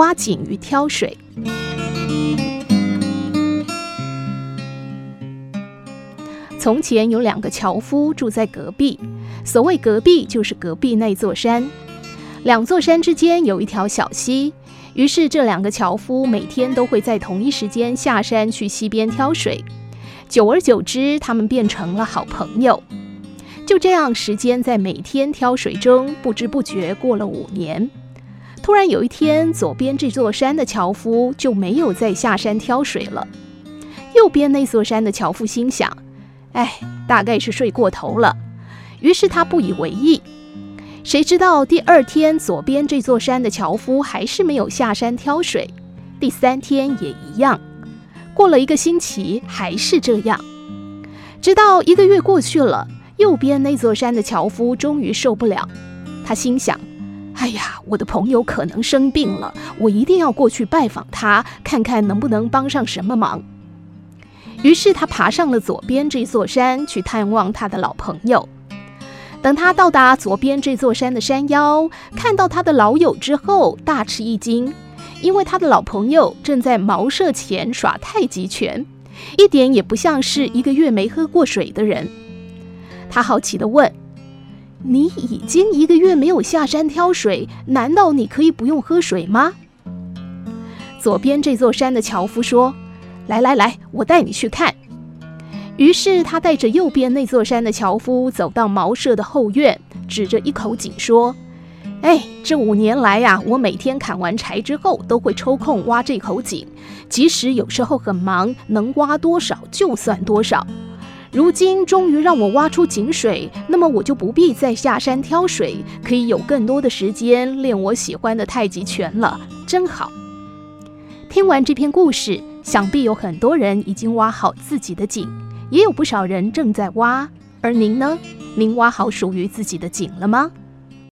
挖井与挑水。从前有两个樵夫住在隔壁，所谓隔壁就是隔壁那座山。两座山之间有一条小溪，于是这两个樵夫每天都会在同一时间下山去溪边挑水。久而久之，他们变成了好朋友。就这样，时间在每天挑水中不知不觉过了五年。突然有一天，左边这座山的樵夫就没有再下山挑水了。右边那座山的樵夫心想：“哎，大概是睡过头了。”于是他不以为意。谁知道第二天，左边这座山的樵夫还是没有下山挑水。第三天也一样。过了一个星期，还是这样。直到一个月过去了，右边那座山的樵夫终于受不了。他心想：“哎呀，我的朋友可能生病了，我一定要过去拜访他，看看能不能帮上什么忙。”于是他爬上了左边这座山，去探望他的老朋友。等他到达左边这座山的山腰，看到他的老友之后，大吃一惊。因为他的老朋友正在茅舍前耍太极拳，一点也不像是一个月没喝过水的人。他好奇地问：“你已经一个月没有下山挑水，难道你可以不用喝水吗？”左边这座山的樵夫说：“来来来，我带你去看。”于是他带着右边那座山的樵夫走到茅舍的后院，指着一口井说。哎，这五年来呀，我每天砍完柴之后，都会抽空挖这口井，即使有时候很忙，能挖多少就算多少。如今终于让我挖出井水，那么我就不必再下山挑水，可以有更多的时间练我喜欢的太极拳了，真好。听完这篇故事，想必有很多人已经挖好自己的井，也有不少人正在挖。而您呢？您挖好属于自己的井了吗？